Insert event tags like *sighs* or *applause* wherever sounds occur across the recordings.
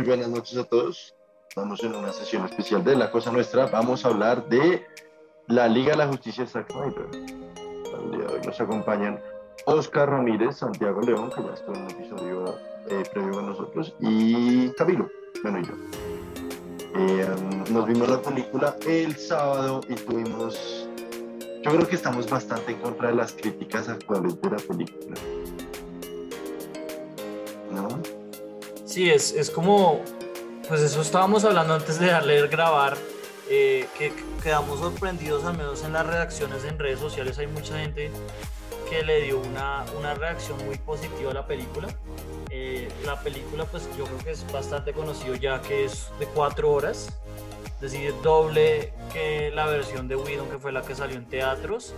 Muy buenas noches a todos. Estamos en una sesión especial de La Cosa Nuestra. Vamos a hablar de la Liga de la Justicia Snyder. El día de hoy nos acompañan Oscar Ramírez, Santiago León, que ya estuvo en un episodio eh, previo con nosotros, y Camilo, bueno, y yo. Eh, nos vimos la película el sábado y tuvimos. Yo creo que estamos bastante en contra de las críticas actuales de la película. ¿No? Sí, es, es como. Pues eso estábamos hablando antes de darle grabar. Eh, que quedamos sorprendidos, al menos en las reacciones en redes sociales. Hay mucha gente que le dio una, una reacción muy positiva a la película. Eh, la película, pues yo creo que es bastante conocido ya que es de cuatro horas, es decir, doble que la versión de Whedon que fue la que salió en teatros.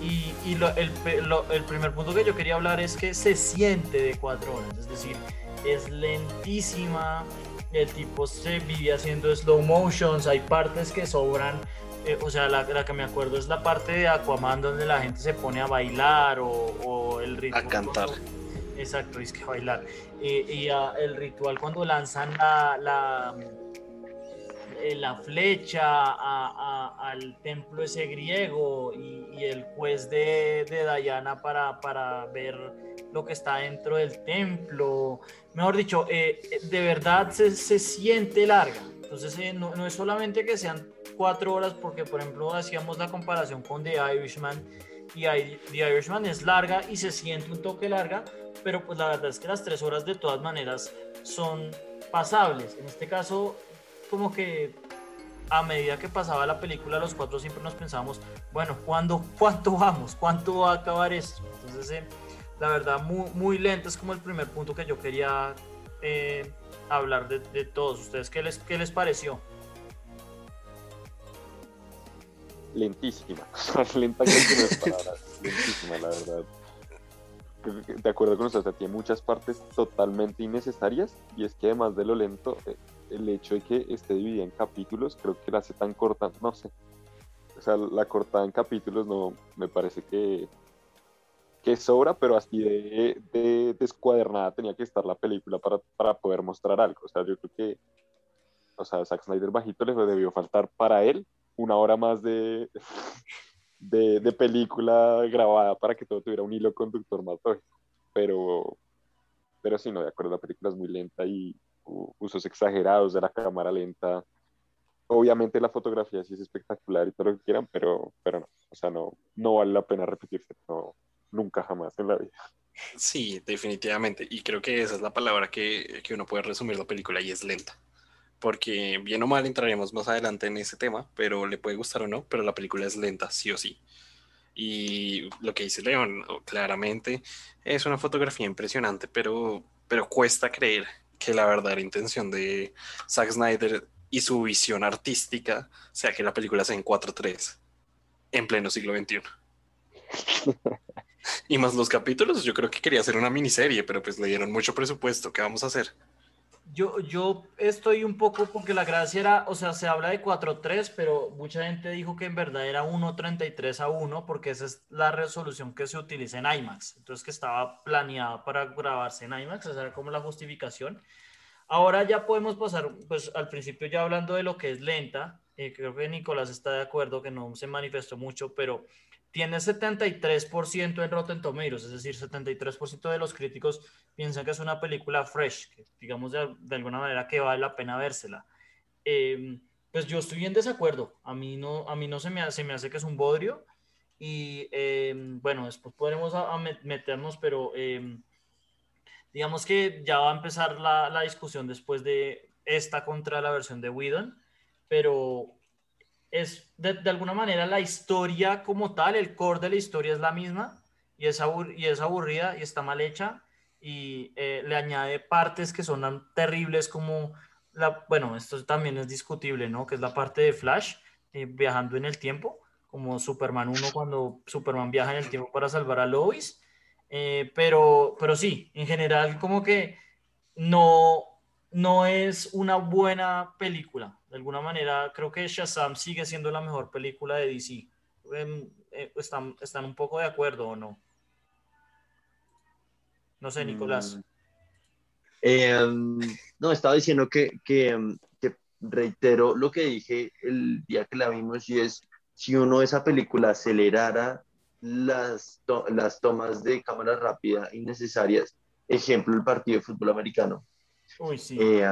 Y, y lo, el, lo, el, primer punto que yo quería hablar es que se siente de cuatro horas, es decir, es lentísima, el tipo se vive haciendo slow motions, hay partes que sobran eh, o sea, la, la, que me acuerdo es la parte de Aquaman donde la gente se pone a bailar o, o el ritual. A cantar. exacto, es que bailar. Y, y uh, el ritual cuando lanzan la, la, eh, la flecha a, a, al templo ese griego y, y el juez de, de para, para, ver lo que está dentro del templo. Mejor dicho, eh, de verdad se, se siente larga. Entonces, eh, no, no es solamente que sean cuatro horas porque, por ejemplo, hacíamos la comparación con The Irishman y The Irishman es larga y se siente un toque larga, pero pues la verdad es que las tres horas de todas maneras son pasables. En este caso, como que a medida que pasaba la película, los cuatro siempre nos pensábamos, bueno, ¿cuándo, ¿cuánto vamos? ¿Cuánto va a acabar esto? Entonces, eh, la verdad, muy, muy lento es como el primer punto que yo quería eh, hablar de, de, todos. ¿Ustedes qué les, qué les pareció? lentísima. *laughs* Lenta *laughs* lentísima, la verdad. De acuerdo con usted, tiene muchas partes totalmente innecesarias y es que además de lo lento, eh, el hecho de que esté dividida en capítulos, creo que la hace tan corta, no sé. O sea, la cortada en capítulos no me parece que, que sobra, pero así de, de descuadernada tenía que estar la película para, para poder mostrar algo. O sea, yo creo que, o sea, Zack Snyder bajito le debió faltar para él una hora más de, *laughs* de, de, película grabada para que todo tuviera un hilo conductor más Pero, pero sí, no, de acuerdo, la película es muy lenta y usos exagerados de la cámara lenta. Obviamente la fotografía sí es espectacular y todo lo que quieran, pero, pero no, o sea, no, no vale la pena repetirse, no, nunca jamás en la vida. Sí, definitivamente. Y creo que esa es la palabra que, que uno puede resumir la película y es lenta porque bien o mal entraremos más adelante en ese tema, pero le puede gustar o no, pero la película es lenta, sí o sí. Y lo que dice León, claramente es una fotografía impresionante, pero, pero cuesta creer que la verdadera intención de Zack Snyder y su visión artística sea que la película sea en 4.3 en pleno siglo XXI. *laughs* y más los capítulos, yo creo que quería hacer una miniserie, pero pues le dieron mucho presupuesto. ¿Qué vamos a hacer? Yo, yo estoy un poco porque la gracia era, o sea, se habla de 4.3, pero mucha gente dijo que en verdad era 1.33 a 1 porque esa es la resolución que se utiliza en IMAX. Entonces que estaba planeada para grabarse en IMAX, esa era como la justificación. Ahora ya podemos pasar, pues al principio ya hablando de lo que es lenta, eh, creo que Nicolás está de acuerdo que no se manifestó mucho, pero tiene 73% en Rotten Tomatoes, es decir, 73% de los críticos piensan que es una película fresh, que digamos de, de alguna manera que vale la pena vérsela. Eh, pues yo estoy en desacuerdo, a mí no, a mí no se, me, se me hace que es un bodrio y eh, bueno, después podremos a, a meternos, pero eh, digamos que ya va a empezar la, la, discusión después de esta contra la versión de Whedon, pero es de, alguna manera la historia como tal, el core de la historia es la misma y es, abur y es aburrida y está mal hecha y eh, le añade partes que son tan terribles como la, bueno, esto también es discutible, ¿no? Que es la parte de Flash eh, viajando en el tiempo, como Superman 1 cuando Superman viaja en el tiempo para salvar a Lois, eh, pero, pero sí, en general como que no, no es una buena película. De alguna manera, creo que Shazam sigue siendo la mejor película de DC. ¿Están, están un poco de acuerdo o no? No sé, Nicolás. Em, no, estaba diciendo que, que, em, que reitero lo que dije el día que la vimos y es, si uno esa película acelerara las, to- las tomas de cámara rápida innecesarias, ejemplo, el partido de fútbol americano. Uy, sí. Eh,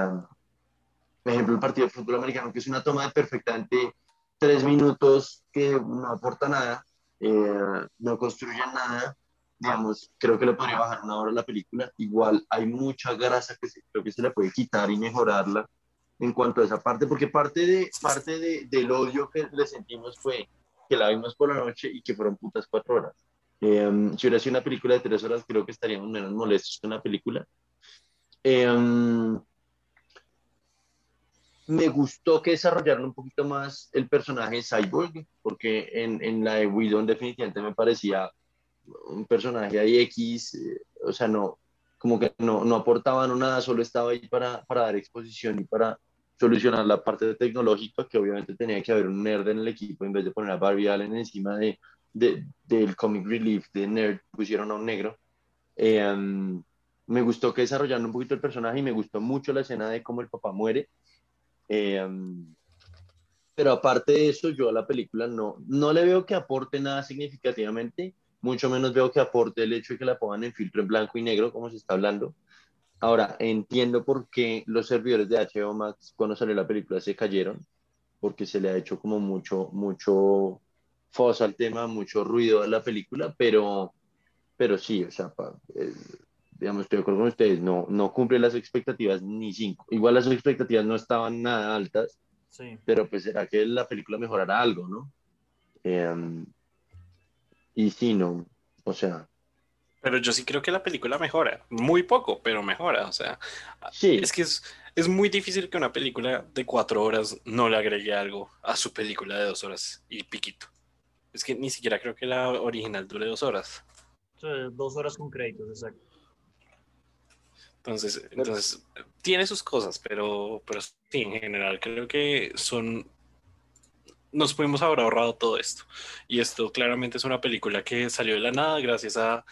um, ejemplo, el partido de fútbol americano, que es una toma de perfectamente tres minutos que no aporta nada, eh, no construye nada, digamos, creo que le podría bajar una hora a la película. Igual hay mucha grasa que se- creo que se le puede quitar y mejorarla en cuanto a esa parte, porque parte, de, parte de, del odio que le sentimos fue que la vimos por la noche y que fueron putas cuatro horas. Eh, si hubiera sido una película de tres horas, creo que estaríamos menos molestos que una película. Eh, me gustó que desarrollaron un poquito más el personaje de Cyborg, porque en, en la de Whedon definitivamente me parecía un personaje ahí X, eh, o sea, no, como que no, no aportaban nada, solo estaba ahí para, para dar exposición y para solucionar la parte tecnológica, que obviamente tenía que haber un nerd en el equipo en vez de poner a Barbie Allen encima de, de- del comic relief de nerd, pusieron a un negro. Eh, um, me gustó que desarrollaron un poquito el personaje y me gustó mucho la escena de cómo el papá muere. Eh, pero aparte de eso, yo a la película no, no le veo que aporte nada significativamente, mucho menos veo que aporte el hecho de que la pongan en filtro en blanco y negro, como se está hablando. Ahora, entiendo por qué los servidores de HBO Max, cuando salió la película, se cayeron, porque se le ha hecho como mucho, mucho fuzz al tema, mucho ruido a la película, pero, pero sí, o sea, pa- eh, digamos, estoy de acuerdo con ustedes, no, no cumple las expectativas ni cinco. Igual las expectativas no estaban nada altas, Sí. pero pues será que la película mejorará algo, ¿no? Em, y sí, no, o sea, Pero yo sí creo que la película mejora. Muy poco, pero mejora. O sea, sí, es que es, es muy difícil que una película de cuatro horas no le agregue algo a su película de dos horas y piquito. Es que ni siquiera creo que la original dure dos horas. Sí, Dos horas con créditos, exacto. Entonces, entonces tiene sus cosas, pero, pero sí, en general creo que son... Nos pudimos haber ahorrado todo esto. Y esto claramente es una película que salió de la nada gracias a,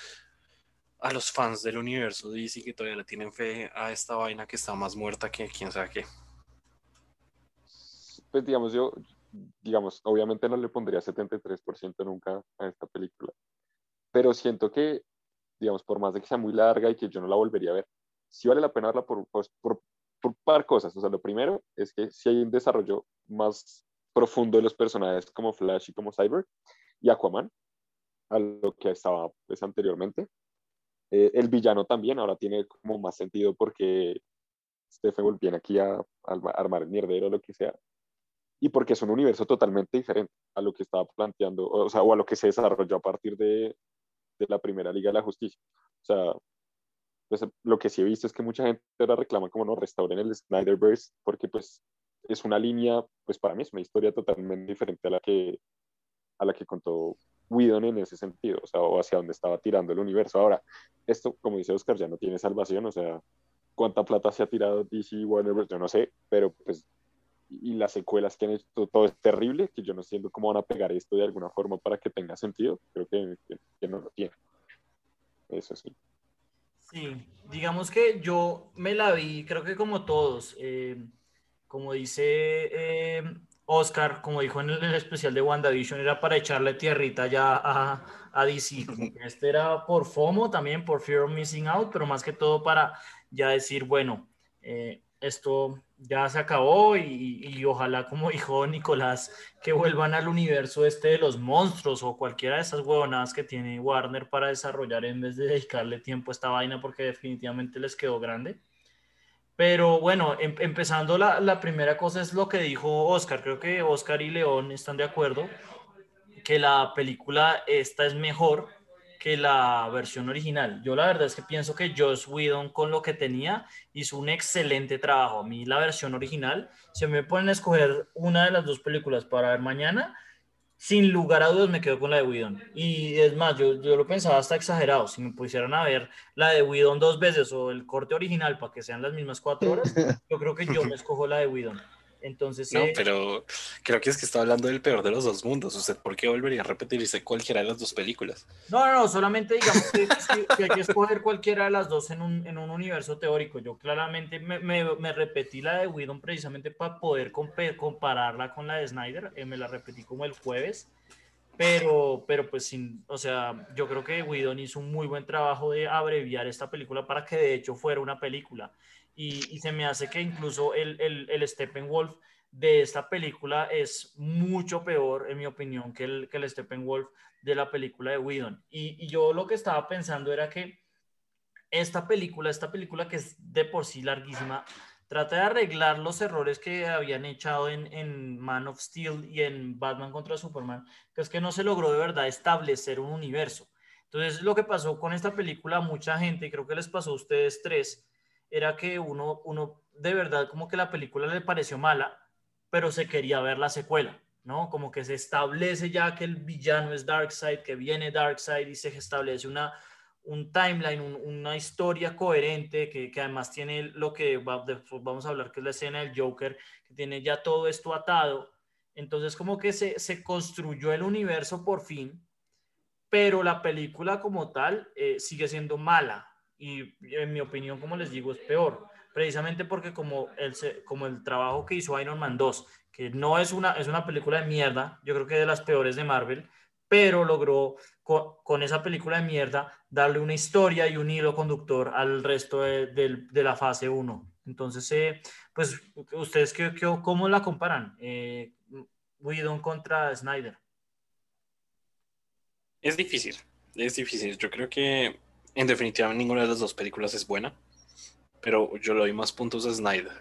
a los fans del universo DC que todavía le tienen fe a esta vaina que está más muerta que quién sabe qué. Pues digamos, yo, digamos, obviamente no le pondría 73% nunca a esta película, pero siento que, digamos, por más de que sea muy larga y que yo no la volvería a ver, sí vale la pena verla por, pues, por, por par cosas. O sea, lo primero es que sí hay un desarrollo más profundo de los personajes como Flash y como Cyber y Aquaman, a lo que estaba pues, anteriormente. Eh, el villano también ahora tiene como más sentido porque Stephen viene aquí a, a armar el mierdero o lo que sea y porque es un universo totalmente diferente a lo que estaba planteando, o sea, o a lo que se desarrolló a partir de, de la primera Liga de la Justicia. O sea, pues, lo que sí he visto es que mucha gente ahora reclama como no restauren el Snyderverse, porque pues es una línea, pues para mí es una historia totalmente diferente a la que, a la que contó Whedon en ese sentido, o sea, o hacia dónde estaba tirando el universo. Ahora, esto, como dice Oscar, ya no tiene salvación, o sea, cuánta plata se ha tirado DC Warner yo no sé, pero pues y las secuelas que han hecho, todo es terrible, que yo no entiendo cómo van a pegar esto de alguna forma para que tenga sentido, creo que, que, que no lo tiene. Eso sí. Sí, digamos que yo me la vi, creo que como todos, eh, como dice eh, Oscar, como dijo en el, especial de WandaVision, era para echarle tierrita ya a, a DC, este era por FOMO también, por Fear of Missing Out, pero más que todo para ya decir, bueno, eh, esto ya se acabó y, ojalá, como dijo Nicolás, que vuelvan al universo este de los monstruos o cualquiera de esas huevonadas que tiene Warner para desarrollar en vez de dedicarle tiempo a esta vaina porque definitivamente les quedó grande. Pero bueno, em empezando la, la, primera cosa es lo que dijo Oscar. Creo que Oscar y León están de acuerdo que la película esta es mejor que la versión original. Yo la verdad es que pienso que Joss Whedon con lo que tenía hizo un excelente trabajo. A mí la versión original, si me ponen a escoger una de las dos películas para ver mañana, sin lugar a dudas me quedo con la de Whedon. Y es más, yo, yo lo pensaba hasta exagerado. Si me pusieran a ver la de Whedon dos veces o el corte original para que sean las mismas cuatro horas, *laughs* yo creo que yo me escojo la de Whedon. Entonces, No, eh, pero creo que es que está hablando del peor de los dos mundos. ¿Usted por qué volvería a repetirse cualquiera de las dos películas? No, no, no, solamente digamos que, si- que hay que escoger cualquiera de las dos en un, en un universo teórico. Yo claramente me, me- me repetí la de Whedon precisamente para poder compararla con la de Snyder. eh, me la repetí como el jueves. Pero, pero pues sin, o sea, yo creo que Whedon hizo un muy buen trabajo de abreviar esta película para que de hecho fuera una película. Y, se me hace que incluso el, el, el Steppenwolf de esta película es mucho peor, en mi opinión, que el, que el Steppenwolf de la película de Whedon. Y, yo lo que estaba pensando era que esta película, esta película que es de por sí larguísima, trata de arreglar los errores que habían echado en, en Man of Steel y en Batman contra Superman, que es que no se logró de verdad establecer un universo. Entonces, lo que pasó con esta película, mucha gente, y creo que les pasó a ustedes tres, era que uno, uno de verdad como que la película le pareció mala, pero se quería ver la secuela, ¿no? Como que se establece ya que el villano es Darkseid, que viene Darkseid y se establece una, un timeline, un- una historia coherente que, que además tiene lo que va- vamos a hablar, que es la escena del Joker, que tiene ya todo esto atado. Entonces como que se, se construyó el universo por fin, pero la película como tal eh, sigue siendo mala y en mi opinión, como les digo, es peor. Precisamente porque como el, como el trabajo que hizo Iron Man 2, que no es una, es una película de mierda, yo creo que de las peores de Marvel, pero logró con, esa película de mierda darle una historia y un hilo conductor al resto de, de la fase 1. Entonces, eh, pues, ¿ustedes qué, cómo la comparan? Eh, contra Snyder. Es difícil, es difícil. Yo creo que en definitiva ninguna de las dos películas es buena, pero yo le doy más puntos a Snyder.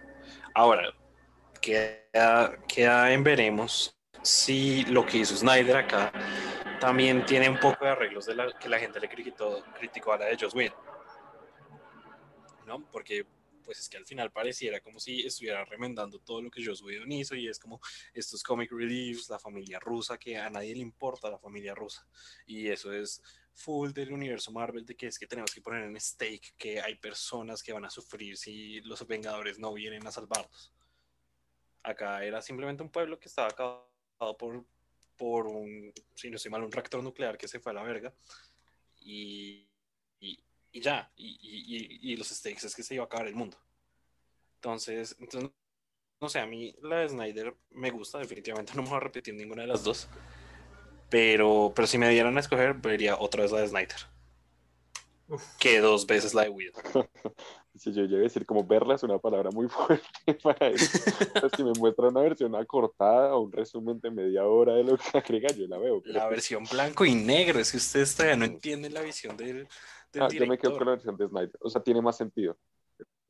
Ahora, queda, queda en veremos si lo que hizo Snyder acá también tiene un poco de arreglos de la, que la gente le criticó, criticó a la de Joss Whedon. ¿No? Porque pues es que al final pareciera como si estuviera remendando todo lo que Joss Whedon hizo y es como estos comic reliefs, la familia rusa, que a nadie le importa la familia rusa. Y eso es full del universo Marvel, de que es que tenemos que poner en stake que hay personas que van a sufrir si los Vengadores no vienen a salvarlos. Acá era simplemente un pueblo que estaba acabado por, por un, si no estoy mal, un reactor nuclear que se fue a la verga. Y, y, ya, y, y, y, los stakes es que se iba a acabar el mundo. Entonces, entonces no sé, a mí la de Snyder me gusta, definitivamente no me voy a repetir ninguna de las dos. Pero, pero si me dieran a escoger, vería otra vez la de Snyder. Uf. Que dos veces la de Whedon. *laughs* Si yo llegué a decir como verla es una palabra muy *laughs* fuerte para eso. Pues si me muestra una versión acortada o un resumen de media hora de lo que agrega, yo la veo. pero La pues, versión blanco y negro, es que ustedes todavía no entienden la visión del, del ah, yo me quedo con la versión de Snyder. O sea, tiene más sentido,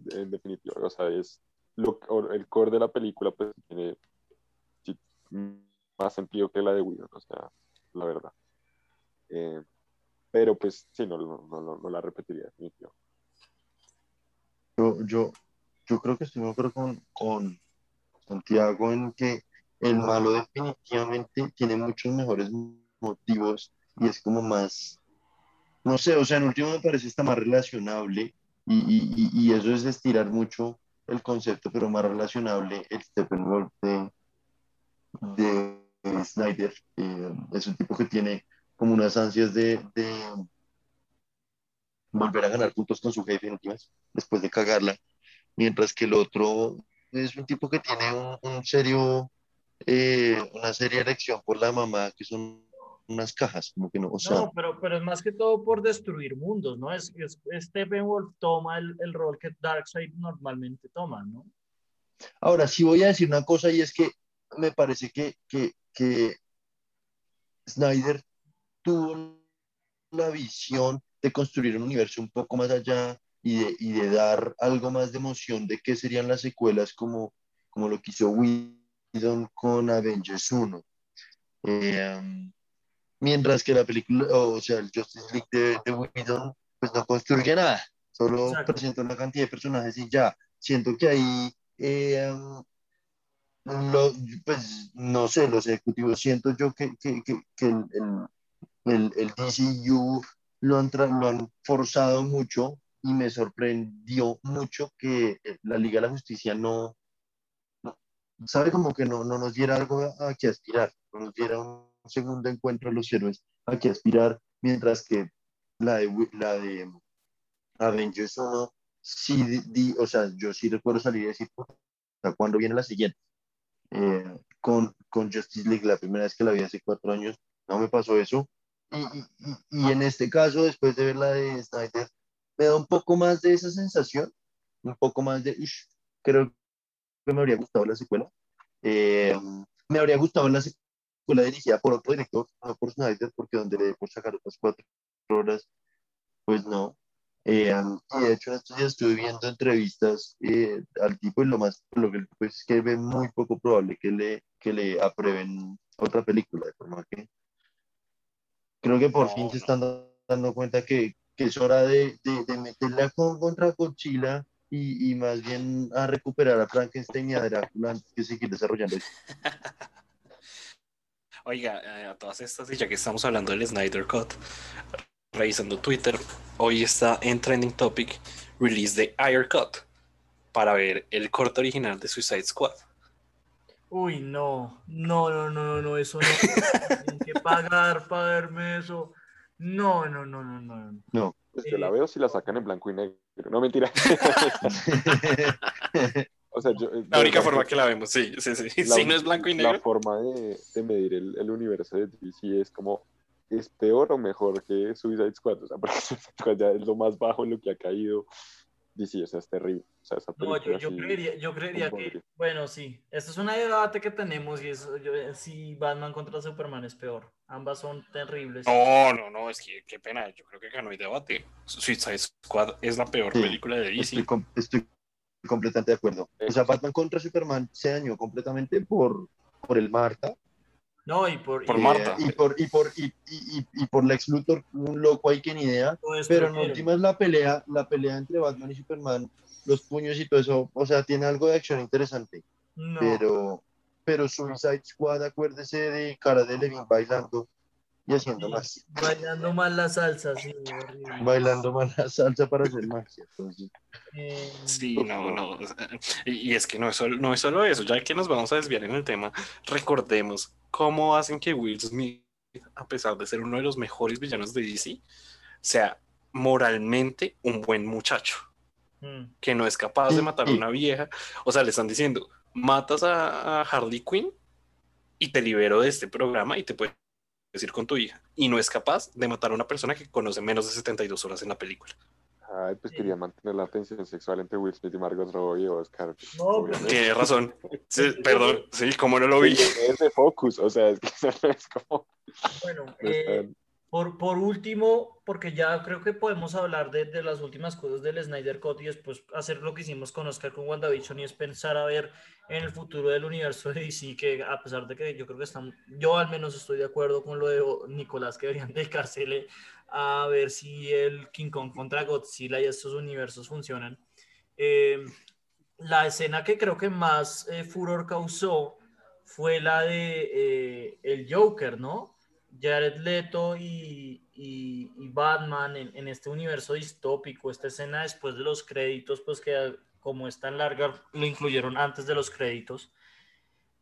en definitiva. O sea, es lo, el core de la película, pues tiene más sentido que la de Whedon, o sea, la verdad. Eh, pero pues sí, no, no, no, la repetiría. Yo, yo, yo creo que estoy de acuerdo con, con Santiago en que el malo definitivamente tiene muchos mejores motivos y es como más, no sé, o sea, en último me parece está más relacionable y, y- y eso es estirar mucho el concepto, pero más relacionable el Steppenwolf de, de Snyder. Eh, es un tipo que tiene como unas ansias de, de volver a ganar puntos con su jefe en últimas, después de cagarla, mientras que el otro es un tipo que tiene un, un serio, eh, una seria elección por la mamá, que son unas cajas, como que no, o sea, No, pero, pero es más que todo por destruir mundos, ¿no? Es, es, Steppenwolf toma el, el rol que Darkseid normalmente toma, ¿no? Ahora, sí voy a decir una cosa y es que me parece que, que, que Snyder tuvo la visión de construir un universo un poco más allá y de, y de dar algo más de emoción de qué serían las secuelas como, como lo que hizo Whedon con Avengers 1. Eh, um, mientras que la película, o sea, el Justice League de, de Whedon, pues no construye nada, solo Exacto. presenta una cantidad de personajes y ya. Siento que ahí eh, lo- pues no sé, los ejecutivos, siento yo que, que, que, que el, el, el, DCU lo han, lo han forzado mucho y me sorprendió mucho que la Liga de la Justicia no, sabe como que no, no nos diera algo a, que aspirar, no nos diera un segundo encuentro de los héroes a que aspirar, mientras que la de, la de Avengers 1, sí, di, o sea, yo sí recuerdo salir y decir, ¿cuándo viene la siguiente? Eh, con, con Justice League, la primera vez que la vi hace cuatro años, no me pasó eso. Y, y, y, en este caso, después de ver la de Snyder, me da un poco más de esa sensación, un poco más de, creo que me habría gustado la secuela. Eh, me habría gustado la secuela dirigida por otro director, no por Snyder, porque donde le por sacar otras cuatro horas, pues no. Eh, y de hecho, en estos días estuve viendo entrevistas eh, al tipo y lo más, lo que pues, es que ve muy poco probable que le, que le aprueben otra película, de forma que creo que por fin se están dando cuenta que, que es hora de, de, de meterla con, contra Godzilla y, y, más bien a recuperar a Frankenstein y a Drácula antes que seguir desarrollando eso. *laughs* Oiga, eh, a todas estas, y ya que estamos hablando del Snyder Cut, revisando Twitter, hoy está en Trending Topic release de Air Cut para ver el corte original de Suicide Squad. Uy, no, no, no, no, no, eso no. Tienen que pagar para verme eso. No, no, no, no, no. No. Pues yo la veo si la sacan en blanco y negro. No, mentira. *laughs* o sea, yo, la única forma que la vemos, sí, sí, sí. si no es blanco y negro. La forma de, de medir el, el, universo de DC es como, ¿es peor o mejor que Suicide Squad? O sea, *laughs* porque Suicide Squad ya es lo más bajo en lo que ha caído. DC, o sea, es terrible. O sea, esa no, yo, yo, creería, yo creería que, bueno, sí, esto es un debate que tenemos y es yo, si Batman contra Superman es peor. Ambas son terribles. No, no, no, es que qué pena, yo creo que acá no hay debate. Suicide Squad es la peor sí, película de DC. Estoy, com estoy, completamente de acuerdo. O sea, Batman contra Superman se dañó completamente por, por el Marta. No, y por, por y, Marta. Y por, y, por, y, y, y por Lex Luthor, un loco hay que ni idea. pero en última es la pelea, la pelea entre Batman y Superman, los puños y todo eso, o sea, tiene algo de acción interesante. No. Pero, pero Suicide Squad, acuérdese de cara de Levin bailando y haciendo magia. Bailando mal la salsa, sí. Bailando mal la salsa para hacer magia. Entonces. Eh, Sí, no, no. Y, y es que no es, solo, no es solo eso, ya que nos vamos a desviar en el tema, recordemos cómo hacen que Will Smith, a pesar de ser uno de los mejores villanos de DC, sea moralmente un buen muchacho, mm. que no es capaz de matar a una vieja. O sea, le están diciendo, matas a, a Harley Quinn y te libero de este programa y te puedes ir con tu hija. Y no es capaz de matar a una persona que conoce menos de 72 horas en la película. Ay, pues quería mantener la tensión sexual entre Will Smith y Margot Robbie o Oscar. No. Tienes razón. *laughs* Sí, perdón, sí, como no lo vi. Es de Focus, o sea, es que no *laughs* es como... Bueno, no eh, por, por último, porque ya creo que podemos hablar de, las últimas cosas del Snyder Cut y después hacer lo que hicimos con Oscar con WandaVision y es pensar a ver en el futuro del universo de DC, que a pesar de que yo creo que están, yo al menos estoy de acuerdo con lo de Nicolás, que deberían *laughs* dedicársele a ver si el King Kong contra Godzilla y estos universos funcionan. Eh, la escena que creo que más eh, furor causó fue la de eh, el Joker, ¿no? Jared Leto y, Batman en, este universo distópico, esta escena después de los créditos, pues que como es tan larga, lo incluyeron antes de los créditos.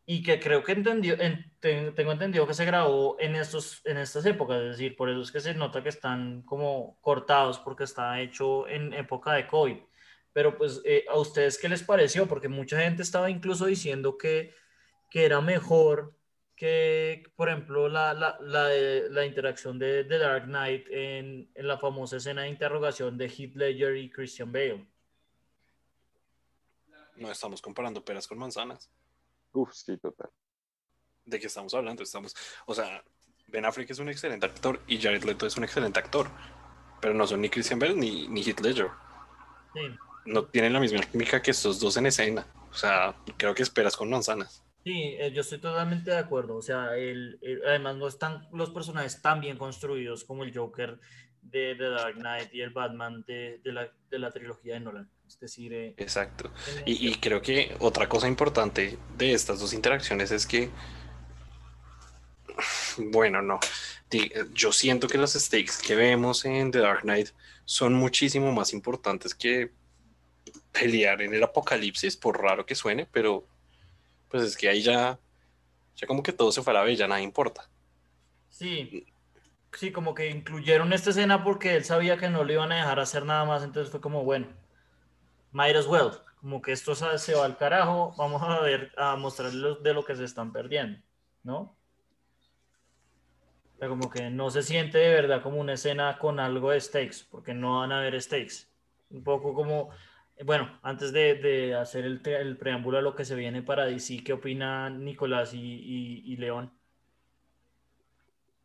Y que creo que entendió, en, te, tengo entendido que se grabó en, estos, en estas épocas, es decir, por eso es que se nota que están como cortados porque está hecho en época de COVID. Pero pues, eh, ¿a ustedes qué les pareció? Porque mucha gente estaba incluso diciendo que, que era mejor que, por ejemplo, la, la, la, la interacción de, de, Dark Knight en, en, la famosa escena de interrogación de Heath Ledger y Christian Bale. No estamos comparando peras con manzanas. Uf, sí, total. ¿De qué estamos hablando? Estamos, o sea, Ben Affleck es un excelente actor y Jared Leto es un excelente actor, pero no son ni Christian Bale ni, ni Heath Ledger. Sí. No tienen la misma química que estos dos en escena. O sea, creo que esperas con manzanas. Sí, eh, yo estoy totalmente de acuerdo. O sea, el, el, además no están los personajes tan bien construidos como el Joker de, de Dark Knight y el Batman de, de, la, de la, trilogía de Nolan. Es decir, eh, exacto. Y, y, creo que otra cosa importante de estas dos interacciones es que, *sighs* bueno, no. Yo siento que los stakes que vemos en The Dark Knight son muchísimo más importantes que pelear en el apocalipsis, por raro que suene, pero pues es que ahí ya, ya como que todo se fue a la bella, nada importa. Sí, sí, como que incluyeron esta escena porque él sabía que no le iban a dejar hacer nada más, entonces fue como, bueno, might as well, como que esto se va al carajo, vamos a ver, a mostrarles de lo que se están perdiendo, ¿no? O sea, como que no se siente de verdad como una escena con algo de stakes, porque no van a haber stakes. Un poco como, bueno, antes de, de hacer el, el preámbulo a lo que se viene para DC, ¿qué opinan Nicolás y, y- León?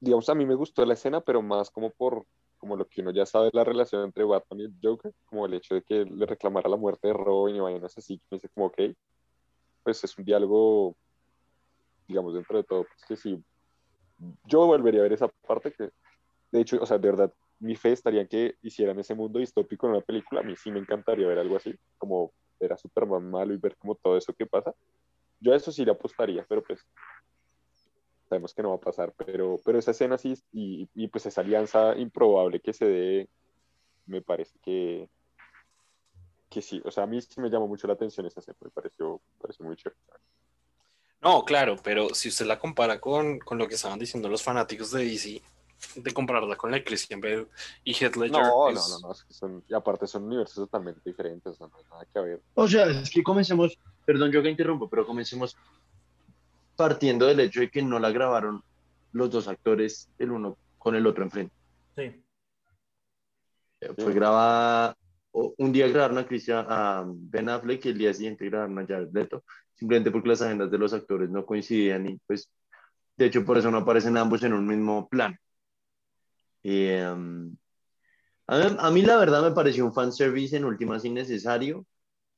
Digamos, a mí me gustó la escena, pero más como por como lo que uno ya sabe la relación entre Batman y el Joker, como el hecho de que le reclamara la muerte de Robin y vainas así, que me dice como, ok, pues es un diálogo, digamos, dentro de todo, pues que sí, yo volvería a ver esa parte que, de hecho, o sea, de verdad, mi fe estaría en que hicieran ese mundo distópico en una película, a mí sí me encantaría ver algo así, como ver a Superman malo y ver como todo eso que pasa. Yo a eso sí le apostaría, pero pues sabemos que no va a pasar, pero, pero esa escena sí, y, y pues esa alianza improbable que se dé, me parece que, que sí, o sea, a mí sí me llamó mucho la atención esa escena, me pareció, me pareció muy chévere. No, claro, pero si usted la compara con, con lo que estaban diciendo los fanáticos de DC, de compararla con la de Christian Bale y Heath Ledger, No, es- no, no, no, es que son, y aparte son universos totalmente diferentes, no hay nada que ver. O sea, es que comencemos, perdón yo que interrumpo, pero comencemos partiendo del hecho de que no la grabaron los dos actores el uno con el otro enfrente. Sí. Eh, Fue grabada, un día grabaron a Christian, a Ben Affleck y el día siguiente grabaron a Jared Leto, simplemente porque las agendas de los actores no coincidían y pues, de hecho por eso no aparecen ambos en un mismo plan. Em, a, a mí la verdad me pareció un fanservice en últimas innecesario.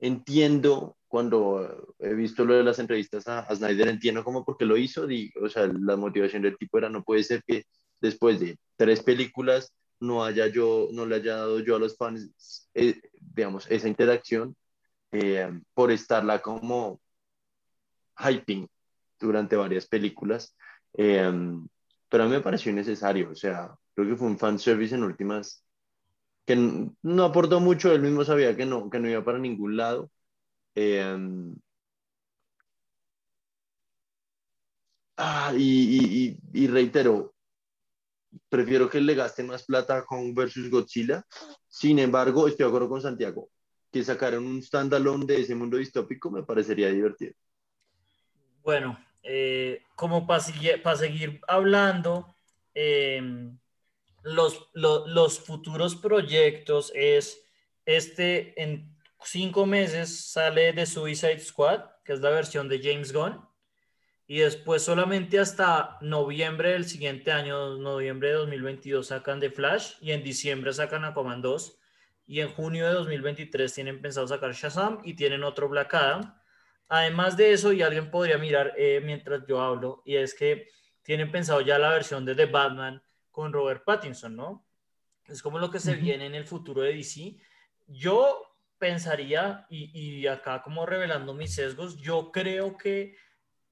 Entiendo cuando he visto lo de las entrevistas a, a Snyder, entiendo cómo porque lo hizo, di- o sea, la motivación del tipo era no puede ser que después de tres películas no haya yo, no le haya dado yo a los fans, eh, digamos, esa interacción eh, por estarla como hyping durante varias películas. Eh, pero a mí me pareció innecesario, o sea, creo que fue un fanservice en últimas que no aportó mucho, él mismo sabía que no, que no iba para ningún lado. Eh, ah, y, y, y, reitero, prefiero que le gaste más plata con versus Godzilla. Sin embargo, estoy de acuerdo con Santiago, que sacaron un standalone de ese mundo distópico me parecería divertido. Bueno, eh, como para seguir hablando, eh, los, lo- los futuros proyectos es este en cinco meses sale de Suicide Squad, que es la versión de James Gunn, y después solamente hasta noviembre del siguiente año, noviembre de 2022, sacan The Flash, y en diciembre sacan Aquaman 2, y en junio de 2023 tienen pensado sacar Shazam y tienen otro Black. Además de eso, y alguien podría mirar eh, mientras yo hablo, y es que tienen pensado ya la versión de The Batman con Robert Pattinson, ¿no? Es como lo que se Ujú. viene en el futuro de DC. Yo pensaría, y, y acá como revelando mis sesgos, yo creo que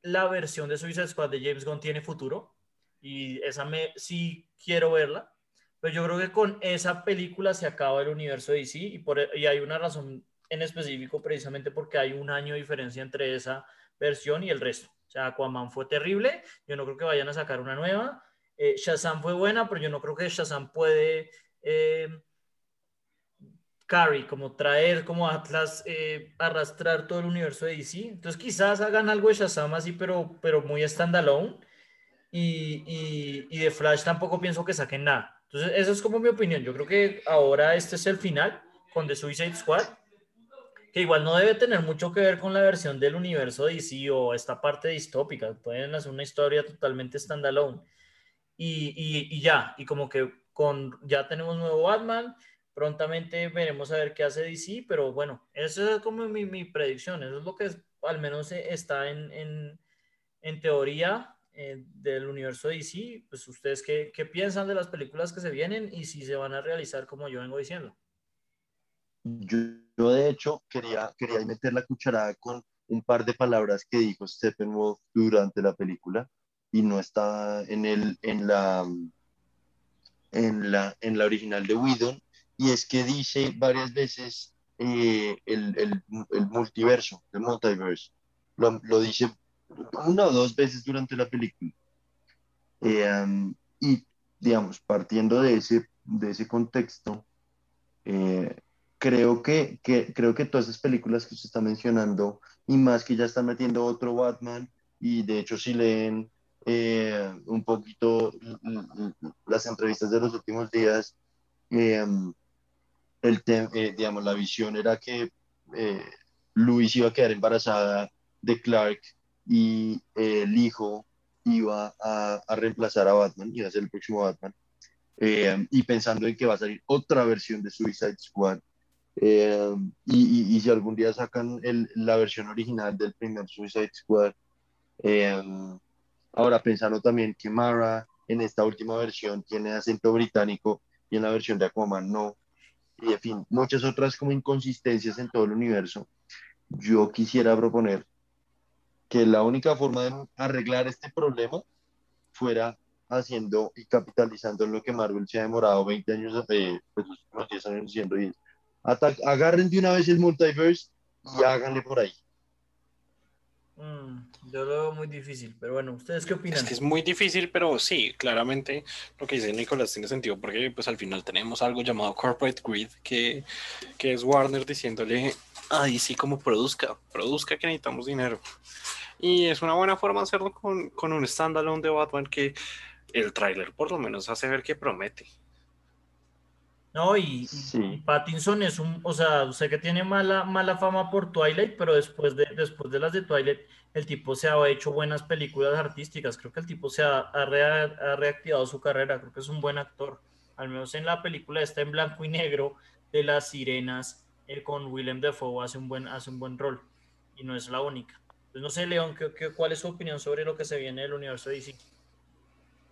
la versión de Suicide Squad de James Gunn tiene futuro, y esa me, sí quiero verla, pero yo creo que con esa película se acaba el universo de DC, y, por, y hay una razón en específico precisamente porque hay un año de diferencia entre esa versión y el resto. O sea, Aquaman fue terrible, yo no creo que vayan a sacar una nueva. Eh, Shazam fue buena, pero yo no creo que Shazam puede eh, carry, como traer, como Atlas, eh, arrastrar todo el universo de DC. Entonces quizás hagan algo de Shazam así, pero, pero muy standalone. Y, y, de Flash tampoco pienso que saquen nada. Entonces, esa es como mi opinión. Yo creo que ahora este es el final con The Suicide Squad que igual no debe tener mucho que ver con la versión del universo DC o esta parte distópica. Pueden hacer una historia totalmente standalone. Y, y, y ya, y como que con ya tenemos nuevo Batman, prontamente veremos a ver qué hace DC, pero bueno, esa es como mi, mi predicción, eso es lo que es- al menos eh, está en, en, en teoría eh, del universo DC. Pues ustedes qué, qué piensan de las películas que se vienen y si se van a realizar como yo vengo diciendo. Yo, yo, de hecho quería, quería meter la cucharada con un par de palabras que dijo Steppenwolf durante la película y no está en, el, en, la, en, la, en la original de Whedon y es que dice varias veces eh, el, el, el multiverso, el multiverse. Lo, dice una o dos veces durante la película. Eh, y, digamos, partiendo de ese, de ese contexto, eh, creo, que, que, creo que todas esas películas que usted está mencionando, y más que ya están metiendo otro Batman, y de hecho si leen eh, un poquito las entrevistas de los últimos días, eh, el eh, digamos, la visión era que eh, Luis iba a quedar embarazada de Clark y el hijo iba a, a, reemplazar a Batman, iba a ser el próximo Batman, eh, y pensando en que va a salir otra versión de Suicide Squad. Eh, y, y, y, si algún día sacan el, la versión original del primer Suicide Squad, eh, ahora pensando también que Mara en esta última versión tiene acento británico y en la versión de Aquaman no, y en fin, muchas otras como inconsistencias en todo el universo, yo quisiera proponer que la única forma de arreglar este problema fuera haciendo y capitalizando en lo que Marvel se ha demorado 20 años, eh, pues últimos 10 años diciendo, y agarren de una vez el multiverse y háganle por ahí. Mm, yo lo veo muy difícil, pero bueno, ¿ustedes qué opinan? Es que es muy difícil, pero sí, claramente lo que dice Nicolás tiene sentido porque pues al final tenemos algo llamado Corporate Greed, que, que es Warner diciéndole, ay, sí, como produzca, produzca que necesitamos dinero. Y es una buena forma de hacerlo con, con un standalone de Batman que el tráiler por lo menos hace ver que promete. No, y, Sí. y Pattinson es un, o sea, sé que tiene mala, mala fama por Twilight, pero después de, después de las de Twilight, el tipo se ha hecho buenas películas artísticas. Creo que el tipo se ha, ha rea- ha reactivado su carrera, creo que es un buen actor. Al menos en la película está en blanco y negro de las sirenas eh, con Willem Dafoe hace un buen, hace un buen rol. Y no es la única. Entonces, no sé, León, ¿qué, qué- cuál es su opinión sobre lo que se viene del universo de DC?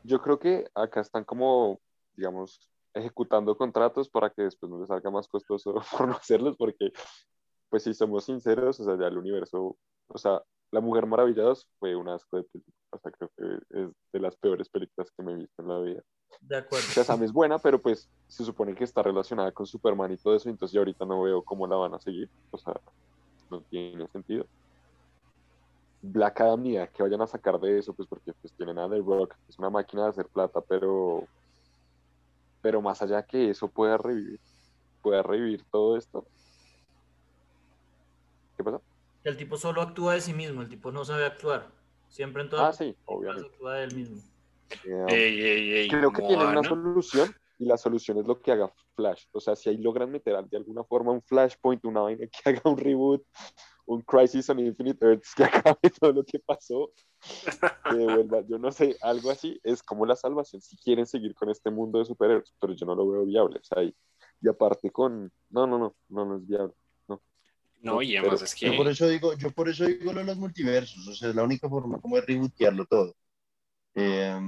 Yo creo que acá están como, digamos, ejecutando contratos para que después no les salga más costoso *laughs* por no hacerlos, porque, pues si somos sinceros, o sea, ya el universo, o sea, La Mujer Maravilla 2 fue un asco de película, o sea, creo que es de las peores películas que me he visto en la vida. De acuerdo. Shazam es buena, pero pues se supone que está relacionada con Superman y todo eso, entonces yo ahorita no veo cómo la van a seguir, o sea, no tiene sentido. Black Adam ni que vayan a sacar de eso, pues porque pues tienen a The Rock, es una máquina de hacer plata, pero pero más allá que eso pueda revivir, pueda revivir todo esto. ¿Qué pasa? El tipo solo actúa de sí mismo, el tipo no sabe actuar. Siempre en todas Ah, sí, obviamente. actúa de él mismo. Ey, ey, ey, Creo que tienen una solución y la solución es lo que haga Flash. O sea, si ahí logran meter de alguna forma un Flashpoint, una vaina que *laughs* haga un reboot, un Crisis on Infinite Earths que *laughs* acabe todo lo que pasó, que devuelva, yo no sé, algo así es como la salvación si quieren seguir con este mundo de superhéroes, pero yo no lo veo viable. O sea, y, y aparte con, no, no, no, no, no es viable. No, y Pero- además es Yo por que eso digo, yo por eso digo lo de los multiversos, o sea, es la única forma como de rebootearlo todo. Eh,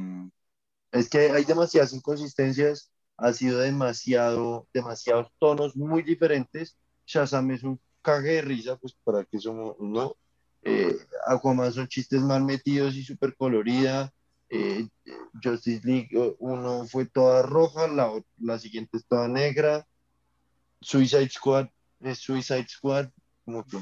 es que hay demasiadas inconsistencias, ha sido demasiado, demasiados tonos muy diferentes. Shazam es un cague de risa, pues para que somos, ¿no? Eh, Aquaman son chistes mal metidos y súper colorida. Eh, Justice League, eh, uno fue toda roja, la, la siguiente es toda negra. Suicide Squad es Suicide Squad, como que.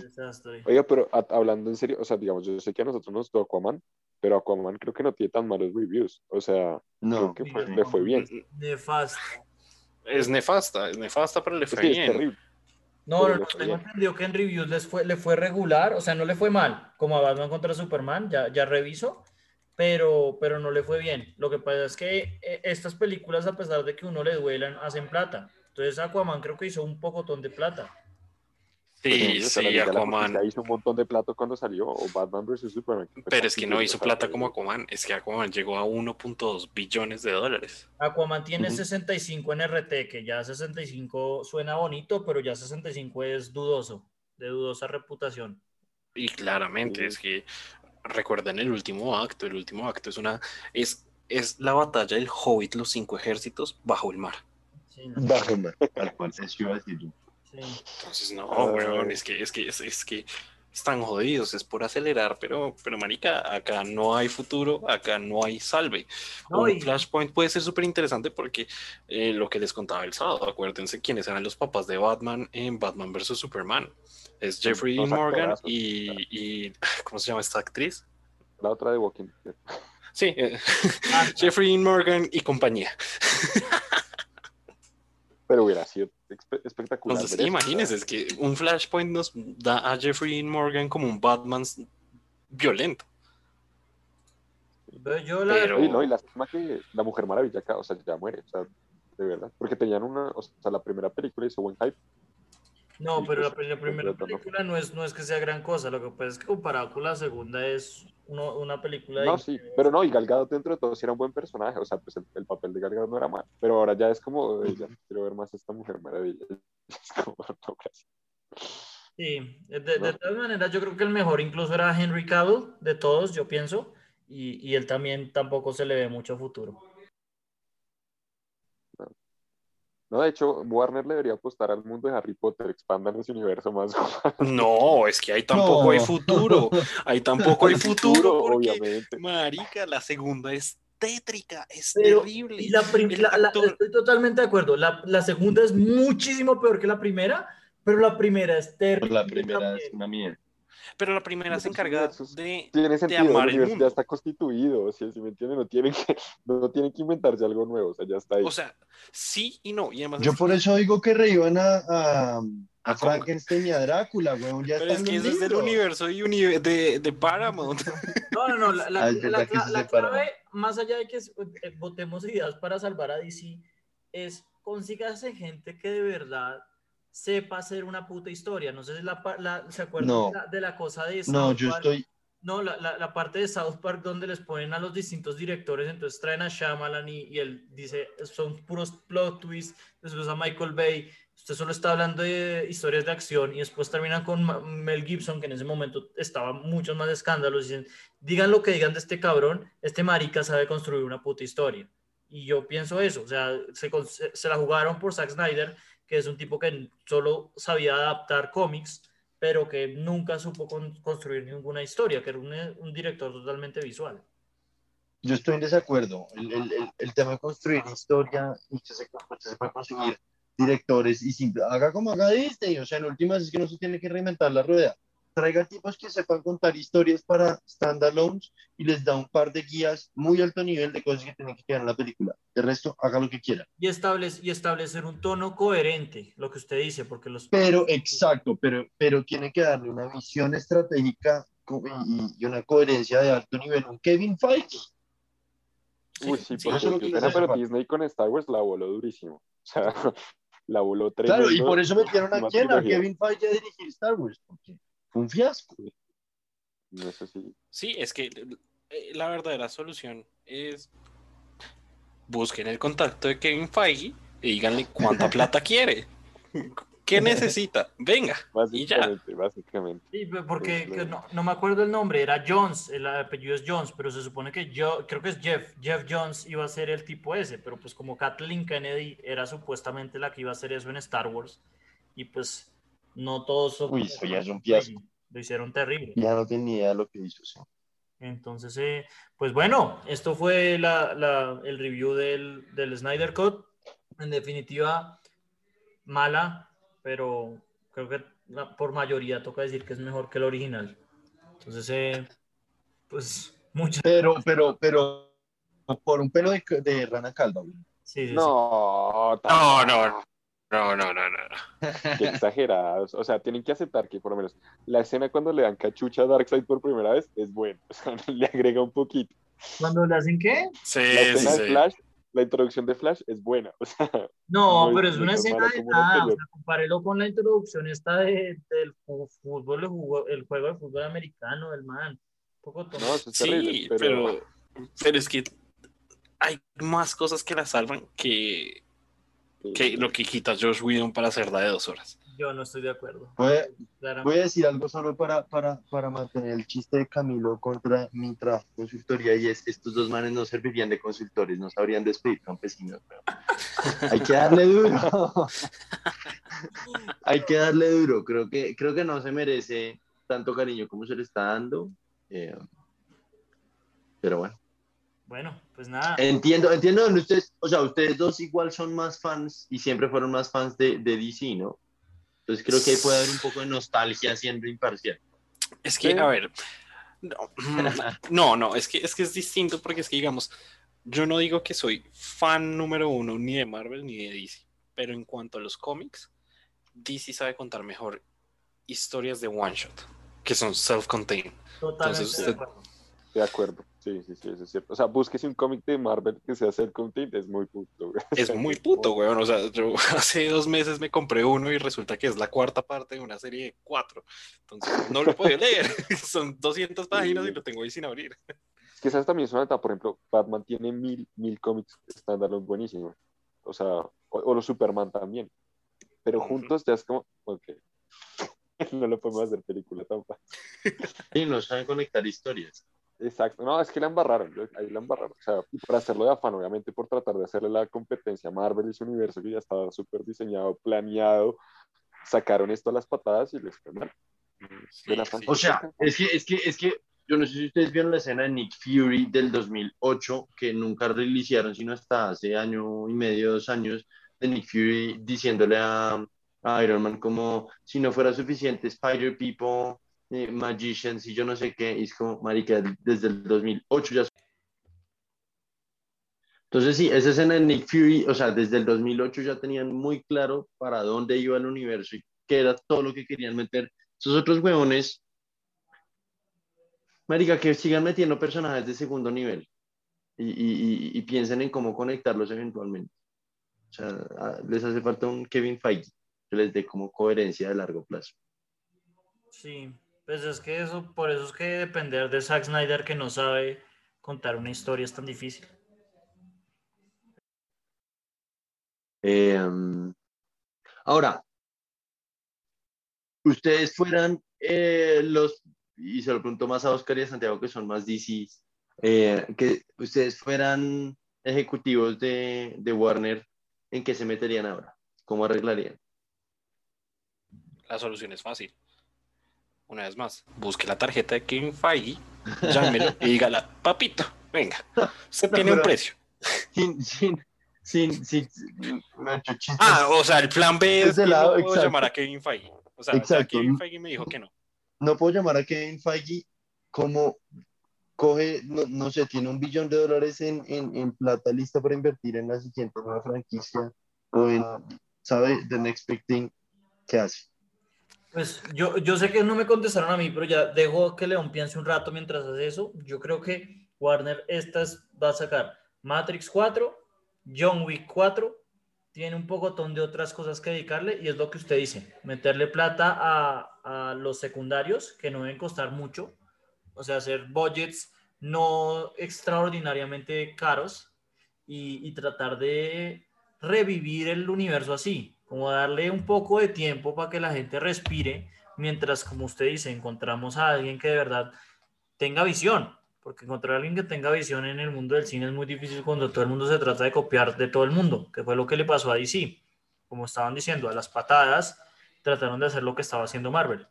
Oiga, pero a- hablando en serio, o sea, digamos, yo sé que a nosotros nos gustó Aquaman, pero Aquaman creo que no tiene tan malos reviews. O sea, no. creo que fue- le fue bien. Nefasto. es nefasta, es nefasta, pero le Es fue es bien. terrible. No, no, no, tengo entendido que en reviews les fue, le fue regular, o sea, no le fue mal, como a Batman contra Superman, ya, ya reviso, pero, pero no le fue bien. Lo que pasa es que eh, estas películas, a pesar de que uno le duelan, hacen plata. Entonces Aquaman creo que hizo un pocotón de plata. Sí, la sí, la Aquaman. Justicia hizo un montón de plata cuando salió, o Batman vs. Superman. Pero es que no hizo plata como Aquaman, es que Aquaman llegó a 1.2 billones de dólares. Aquaman tiene Ujú. 65 en RT, que ya 65 suena bonito, pero ya 65 es dudoso, de dudosa reputación. Y claramente Sí. es que recuerden el último acto, el último acto es una es es la batalla del Hobbit, los cinco ejércitos bajo el mar. Sí, no, Bajo, man, tal cual, eso iba a decir yo. Sí. Entonces no, Ay. weón, es que es que es, es que están jodidos, es por acelerar, pero pero marica, acá no hay futuro, acá no hay salve. No, Un y- Flashpoint puede ser súper interesante porque eh, lo que les contaba el sábado, acuérdense quiénes eran los papás de Batman en Batman vs Superman. Es Jeffrey Dos Dean Morgan y, y *laughs* ¿cómo se llama esta actriz? La otra de Walking Dead. Sí, eh, Ah, *laughs* Jeffrey Morgan y compañía. Pero hubiera sido espectacular. Entonces, imagínense, es que un Flashpoint nos da a Jeffrey Morgan como un Batman violento. Pero Yo la Pero- Oye, no, y lástima que la Mujer Maravilla acá, o sea, ya muere, o sea, de verdad. Porque tenían una, o sea, la primera película hizo buen hype. No, pero la, pues, la primera ¿no? película no es, no es que sea gran cosa, lo que pasa es que comparado con la segunda es uno- una película No, de- sí, pero no, y Gal Gadot dentro de todo sí era un buen personaje, o sea, pues el, el papel de Gal Gadot no era mal, pero ahora ya es como, "Ey, ya quiero ver más a esta Mujer Maravilla. *laughs* Es como, no. Sí, de, de ¿no? todas maneras yo creo que el mejor incluso era Henry Cavill de todos, yo pienso, y, y él también tampoco se le ve mucho futuro. No, de hecho, Warner le debería apostar al mundo de Harry Potter, expandan ese universo más. *laughs* No, es que ahí tampoco hay futuro. Ahí tampoco hay futuro porque, obviamente. marica, la segunda es tétrica, es Pero, terrible. Y la la- estoy totalmente de acuerdo, la, la segunda es muchísimo peor que la primera, pero la primera es terrible. La primera también. es una mierda. Pero la primera se encarga de, Tiene de sentido, el amar el universo mundo. ya está constituido, si, si me entienden, no tienen, que, *laughs* no tienen que inventarse algo nuevo, o sea, ya está ahí. O sea, sí y no. Y además Yo es por que- eso digo que reíban a, a, a. Frankenstein y a Drácula, weón. Ya Pero es que ese es del universo de, uni- de, de Paramount. *laughs* No, no, no, la, la- es la- la- clave, más allá de que eh, votemos ideas para salvar a DC, es consígase gente que de verdad sepa hacer una puta historia. No sé si la, se acuerdan No. de, la, de la cosa de No, South yo Park? estoy. No, la, parte de South Park donde les ponen a los distintos directores, entonces traen a Shyamalan y, y él dice, son puros plot twists, después a Michael Bay, usted solo está hablando de historias de acción y después terminan con Mel Gibson, que en ese momento estaba muchos más escándalos, y dicen, digan lo que digan de este cabrón, este marica sabe construir una puta historia. Y yo pienso eso, o sea, se- se la jugaron por Zack Snyder, que es un tipo que solo sabía adaptar cómics, pero que nunca supo con- construir ninguna historia, que era un, un director totalmente visual. Yo estoy en desacuerdo. El, el, el, el tema de construir historia, usted se, usted se puede conseguir directores y simple, haga como haga Disney. O sea, en últimas es que no se tiene que reinventar la rueda. Traiga tipos que sepan contar historias para standalones y les da un par de guías muy alto nivel de cosas que tienen que quedar en la película. De resto, haga lo que quiera. Y, establec- y establecer un tono coherente, lo que usted dice, porque los... Pero, exacto, pero, pero tiene que darle una visión estratégica y, y una coherencia de alto nivel. Un Kevin Feige. Uy, sí, sí, porque eso es lo qué que pena, les hace pero. Disney con Star Wars la voló durísimo. O sea, *laughs* la voló tres Claro, y por eso metieron a quién, a Kevin Feige a dirigir Star Wars. Porque fue un fiasco. Eso sí. Sí, es que eh, la verdadera solución es busquen el contacto de Kevin Feige y díganle cuánta *laughs* plata quiere. ¿Qué necesita? Venga. Y ya. Básicamente, básicamente. Sí, porque Pues, no, no me acuerdo el nombre, era Jones, el apellido es Jones, pero se supone que yo, creo que es Jeff, Jeff Jones iba a ser el tipo ese, pero pues como Kathleen Kennedy era supuestamente la que iba a hacer eso en Star Wars, y pues no todos son... Uy, eso ya es un fiasco. Lo hicieron terrible. Ya no tenía idea de lo que hizo. sí. Entonces, eh, pues bueno, esto fue la, la- el review del, del Snyder Cut. En definitiva, mala, pero creo que la- por mayoría toca decir que es mejor que el original. Entonces, eh, pues muchas... Pero, pero, pero, por un pelo de, de rana calva. güey. Sí, sí, sí. No, No, no, no, no, no, no. no. Qué exagerados. O sea, tienen que aceptar que por lo menos la escena cuando le dan cachucha a Darkseid por primera vez es buena. *laughs* O sea, le agrega un poquito. ¿Cuando le hacen qué? Sí, La sí, escena de sí. Flash, la introducción de Flash es buena. O sea, No, No, pero es una escena de nada. O sea, compárelo con la introducción esta de, del fútbol, el, el juego de fútbol americano del man. Un poco tonto. no, eso es terrible. Sí, pero, pero, pero es que hay más cosas que la salvan que, que lo que quita Josh Whedon para hacerla de dos horas. Yo no estoy de acuerdo. Voy a, Claramente. voy a decir algo solo para, para, para mantener el chiste de Camilo contra mi trabajo de consultoría y es estos dos manes no servirían de consultores, no sabrían despedir campesinos. *laughs* Hay que darle duro. *laughs* Hay que darle duro. Creo que, creo que no se merece tanto cariño como se le está dando. eh, pero bueno. Bueno, pues nada. Entiendo, entiendo donde ustedes, o sea, ustedes dos igual son más fans y siempre fueron más fans de, de DC, ¿no? Entonces creo que ahí puede haber un poco de nostalgia siendo imparcial. Es que, Sí. a ver, No, no, no, es que, es que es distinto porque es que, digamos, yo no digo que soy fan número uno ni de Marvel ni de DC, pero en cuanto a los cómics, DC sabe contar mejor historias de one shot, que son self-contained. Totalmente Entonces, de usted- acuerdo. De acuerdo. Sí, sí, sí, eso es cierto. O sea, búsquese un cómic de Marvel que sea self-contained, es muy puto, güey. Es *laughs* muy puto, weón. O sea, yo *laughs* hace dos meses me compré uno y resulta que es la cuarta parte de una serie de cuatro. Entonces, no lo puedo *laughs* leer. Son 200 páginas y lo tengo ahí sin abrir. Es que esas también son altas. Por ejemplo, Batman tiene mil, mil cómics estándar buenísimos. O sea, o, o los Superman también. Pero juntos ya es como, ok. no lo podemos hacer película tan fácil. Sí, no saben conectar historias. Exacto, no, es que la embarraron, ahí la embarraron. O sea, para hacerlo de afán, obviamente por tratar de hacerle la competencia a Marvel y su universo, que ya estaba súper diseñado, planeado, sacaron esto a las patadas y les fue mal. Sí, sí. O sea, es que, es que, es que, yo no sé si ustedes vieron la escena de Nick Fury del 2008, que nunca releasearon, sino hasta hace año y medio, dos años, de Nick Fury diciéndole a, a Iron Man como, si no fuera suficiente, Spider People, eh, Magicians y yo no sé qué, y es como, marica, desde el 2008 ya... Entonces sí, esa escena de Nick Fury, o sea, desde el 2008 ya tenían muy claro para dónde iba el universo y qué era todo lo que querían meter. Esos otros huevones Marica, que sigan metiendo personajes de segundo nivel y, y- y- y piensen en cómo conectarlos eventualmente. O sea, les hace falta un Kevin Feige que les dé como coherencia de largo plazo. Sí, pues es que eso, por eso es que depender de Zack Snyder que no sabe contar una historia es tan difícil. Eh, ahora, ustedes fueran eh, los, y se lo pregunto más a Oscar y a Santiago, que son más DC, eh, que ustedes fueran ejecutivos de, de Warner, ¿en qué se meterían ahora? ¿Cómo arreglarían? La solución es fácil. Una vez más, busque la tarjeta de Kevin Feige, llámelo y dígala, papito, venga, usted No, tiene un precio. Sin, sin, sin, sin. Ah, o sea, el plan B es Ese que lado, no puedo exacto. llamar a Kevin Feige. O sea, ya Exacto. Kevin Feige me dijo que no. no puedo llamar a Kevin Feige como coge, no, no sé, tiene un billón de dólares en, en, en plata lista para invertir en la siguiente nueva franquicia o en, ¿sabe? The Next Big Thing, ¿qué hace? Pues yo, yo sé que no me contestaron a mí, pero ya dejo que León piense un rato mientras hace eso. Yo creo que Warner estas va a sacar Matrix 4, John Wick 4, tiene un pocotón de otras cosas que dedicarle y es lo que usted dice, meterle plata a, a los secundarios que no deben costar mucho, o sea, hacer budgets no extraordinariamente caros y, y tratar de revivir el universo así, como darle un poco de tiempo para que la gente respire, mientras, como usted dice, encontramos a alguien que de verdad tenga visión, porque encontrar a alguien que tenga visión en el mundo del cine es muy difícil cuando todo el mundo se trata de copiar de todo el mundo, que fue lo que le pasó a DC. Como estaban diciendo, a las patadas trataron de hacer lo que estaba haciendo Marvel.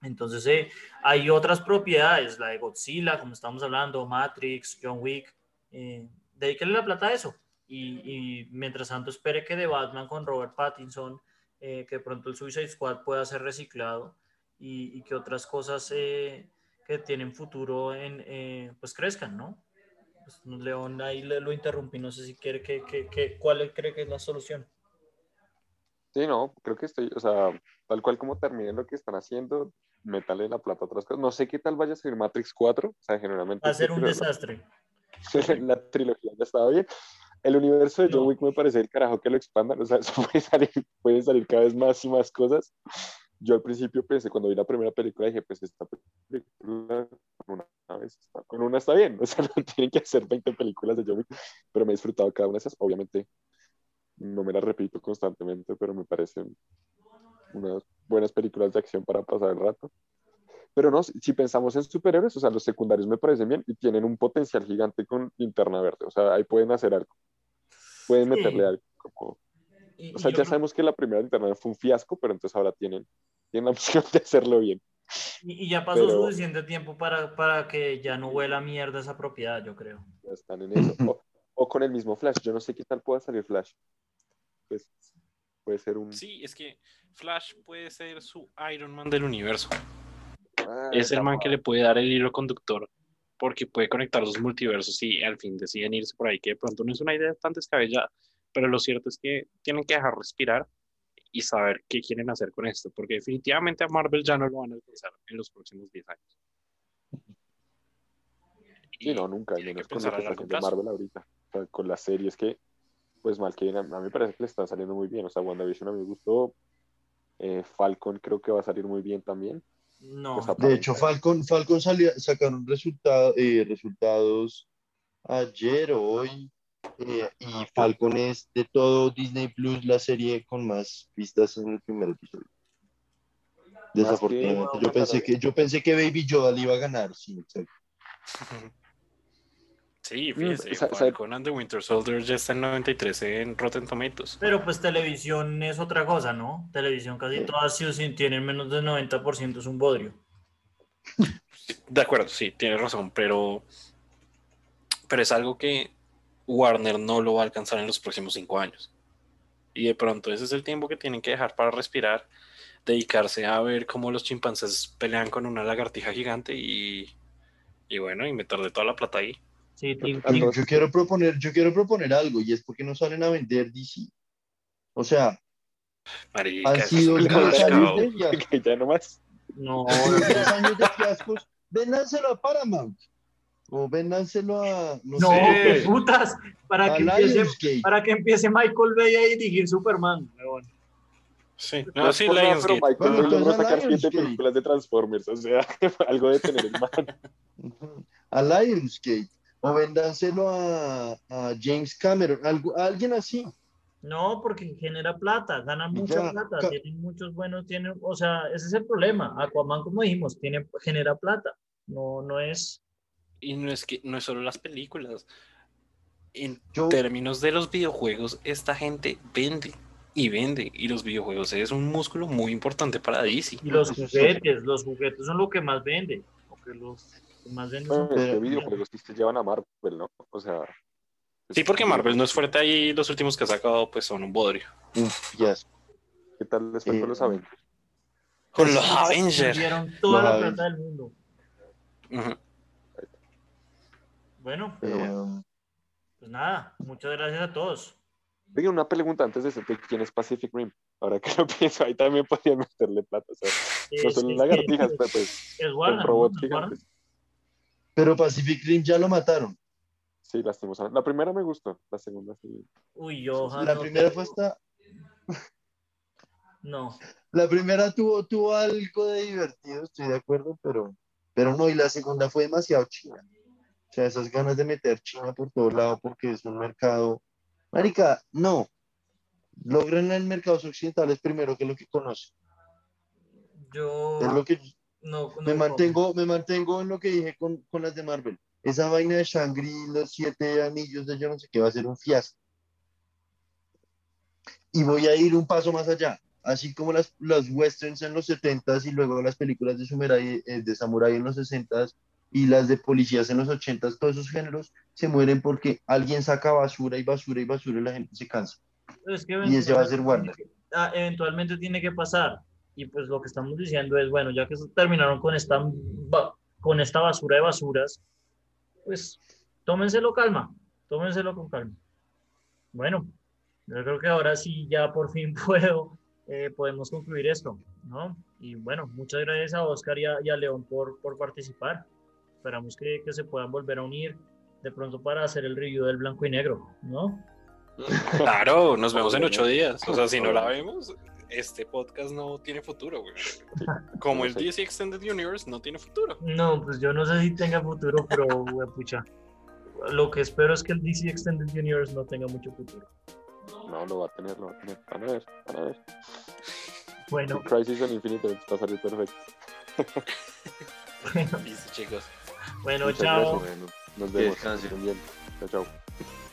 Entonces, eh, hay otras propiedades, la de Godzilla, como estamos hablando, Matrix, John Wick, eh, dedíquenle la plata a eso. Y, y mientras tanto, espere que de Batman con Robert Pattinson, eh, que pronto el Suicide Squad pueda ser reciclado y, y que otras cosas eh, que tienen futuro en, eh, pues crezcan, ¿no? Pues, León ahí le, lo interrumpí, no sé si quiere que, que, que cuál cree que es la solución. Sí, no, creo que estoy, o sea, tal cual como terminen lo que están haciendo, métale la plata a otras cosas. No sé qué tal vaya a ser Matrix 4, o sea, generalmente... Va a ser un creo- desastre. *laughs* la trilogía ya estaba bien. El universo de John No. Wick me parece el carajo que lo expandan, o sea, *laughs* eso puede salir, pueden salir cada vez más y más cosas. Yo al principio pensé, cuando vi la primera película, dije, pues esta película con una, vez está, con una está bien, *laughs* o sea, no tienen que hacer 20 películas de John Wick, pero me he disfrutado cada una de esas. Obviamente, no me las repito constantemente, pero me parecen unas buenas películas de acción para pasar el rato. Pero no, si pensamos en superhéroes, o sea, los secundarios me parecen bien y tienen un potencial gigante con linterna verde. O sea, ahí pueden hacer algo. Pueden Sí. meterle algo. como- o sea, ya creo- sabemos que la primera linterna fue un fiasco, pero entonces ahora tienen, tienen la *laughs* opción de hacerlo bien. Y, y ya pasó Pero- suficiente tiempo para, para que ya no huela a mierda esa propiedad, yo creo. Ya están en eso. O, o con el mismo Flash. Yo no sé qué tal pueda salir Flash. Pues puede ser un. Sí, es que Flash puede ser su Iron Man del universo. Ah, es el man que le puede dar el hilo conductor porque puede conectar los multiversos y al fin deciden irse por ahí, que de pronto no es una idea tan descabellada, pero lo cierto es que tienen que dejar respirar y saber qué quieren hacer con esto, porque definitivamente a Marvel ya no lo van a alcanzar en los próximos 10 años. Sí, no, nunca, tienen menos con lo que está haciendo. Marvel ahorita. O sea, con las series que, pues mal que bien, a, a mí me parece que le están saliendo muy bien. O sea, WandaVision a mí me gustó. Eh, Falcon creo que va a salir muy bien también. No. Pues, De hecho, Falcon, Falcon salía, sacaron resultado- eh, resultados ayer o hoy. eh, y Falcon es de todo Disney Plus la serie con más vistas en el primer episodio. Desafortunadamente, yo pensé que yo pensé que Baby Yoda le iba a ganar, sí, exacto. *laughs* Sí, Mm, fíjese, sa- sa- Falcon and the Winter Soldier ya está en 93 en Rotten Tomatoes. Pero pues televisión es otra cosa, ¿no? Televisión casi Sí. todas sí o sí tienen menos del 90% es un bodrio. De acuerdo, sí, tienes razón, pero, pero es algo que Warner no lo va a alcanzar en los próximos cinco años. Y de pronto ese es el tiempo que tienen que dejar para respirar, dedicarse a ver cómo los chimpancés pelean con una lagartija gigante y, y bueno, y meterle toda la plata ahí. Sí, Tim- Tim- no. Yo quiero proponer, yo quiero proponer algo y es porque no salen a vender DC. O sea, Marica, han sido pescado. años de fiascos. ya nomás. *laughs* no, 10 años de fiascos. Véndanselo a Paramount. O véndanselo a, no, no, sé, qué putas, para que empiece, para que empiece Michael Bay a dirigir Superman. Sí, No sí, Lionsgate. Michael Bay logró sacar siete películas de Transformers. O sea, *laughs* algo de tener el man. Ujú. A Lionsgate. O véndanselo a, a James Cameron. algo- a alguien así. No, porque genera plata, ganan mucha Ya, plata, tienen muchos buenos, tienen, o sea, ese es el problema. Aquaman, como dijimos, tiene, genera plata. No, no es. Y no es que no es solo las películas. En Yo- términos de los videojuegos, esta gente vende y vende. Y los videojuegos es un músculo muy importante para DC. Y los juguetes, los juguetes son lo que más vende. Porque los que más son No, es que Pero- videojuegos sí se llevan a Marvel, ¿no? O sea. Sí, porque Marvel no es fuerte ahí. Los últimos que ha sacado, pues son un bodrio. Fiasco. ¿Qué tal les fue Eh, con los Avengers? Con los Sí, Avengers. Vendieron toda Los la Avengers. plata del mundo. Ujú. Bueno, Eh, pues nada, muchas gracias a todos. Oigan, una pregunta antes de eso, ¿de quién es Pacific Rim? Ahora que lo *laughs* pienso, ahí también podrían meterle plata. O sea, no Es- son es- lagartijas, es- pero pues Es son Warner, robots ¿no? ¿Es Warner? gigantes. Pero Pacific Rim ya lo mataron. Sí, lastimosamente. La primera me gustó, la segunda sí. Uy, yo La no primera tengo- fue hasta. *laughs* No, La primera tuvo, tuvo algo de divertido, estoy de acuerdo, pero, pero no, y la segunda fue demasiado china. O sea, esas ganas de meter China por todos lados porque es un mercado. Marica, no. Logran el mercado occidentales primero que lo que conocen. yo Es lo que no, no me mantengo, me mantengo en lo que dije con, con las de Marvel. Esa vaina de Shangri, los siete anillos de yo no sé qué va a ser un fiasco. Y voy a ir un paso más allá. Así como las, las westerns en los 70s y luego las películas de, samurai, eh, de samurai en los 60s y las de policías en los 80s, todos esos géneros se mueren porque alguien saca basura y basura y basura y la gente se cansa. Es que Y ese va a ser Warner. Ah, eventualmente tiene que pasar. Y pues lo que estamos diciendo es, bueno, ya que terminaron con esta, con esta basura de basuras, pues tómenselo calma, tómenselo con calma. Bueno, yo creo que ahora sí ya por fin *laughs* puedo, eh, podemos concluir esto, ¿no? Y bueno, muchas gracias a Oscar y a, y a León por, por participar. Esperamos que, que se puedan volver a unir de pronto para hacer el review del blanco y negro, ¿no? *laughs* Claro, nos vemos en ocho días. O sea, si no la vemos, este podcast no tiene futuro, güey. *laughs* Como el. DC Extended Universe no tiene futuro. No, pues yo no sé si tenga futuro, pero *laughs* güey, pucha. Lo que espero es que el DC Extended Universe no tenga mucho futuro. No, lo va a tener, lo va a tener. Van a ver, van a ver. Bueno, *laughs* Crisis on Infinite Earths va a salir perfecto. bueno, Listo, chicos. bueno, Muchas chao. gracias. Bueno, nos Que vemos. descansen. Estén bien. Chao, chao.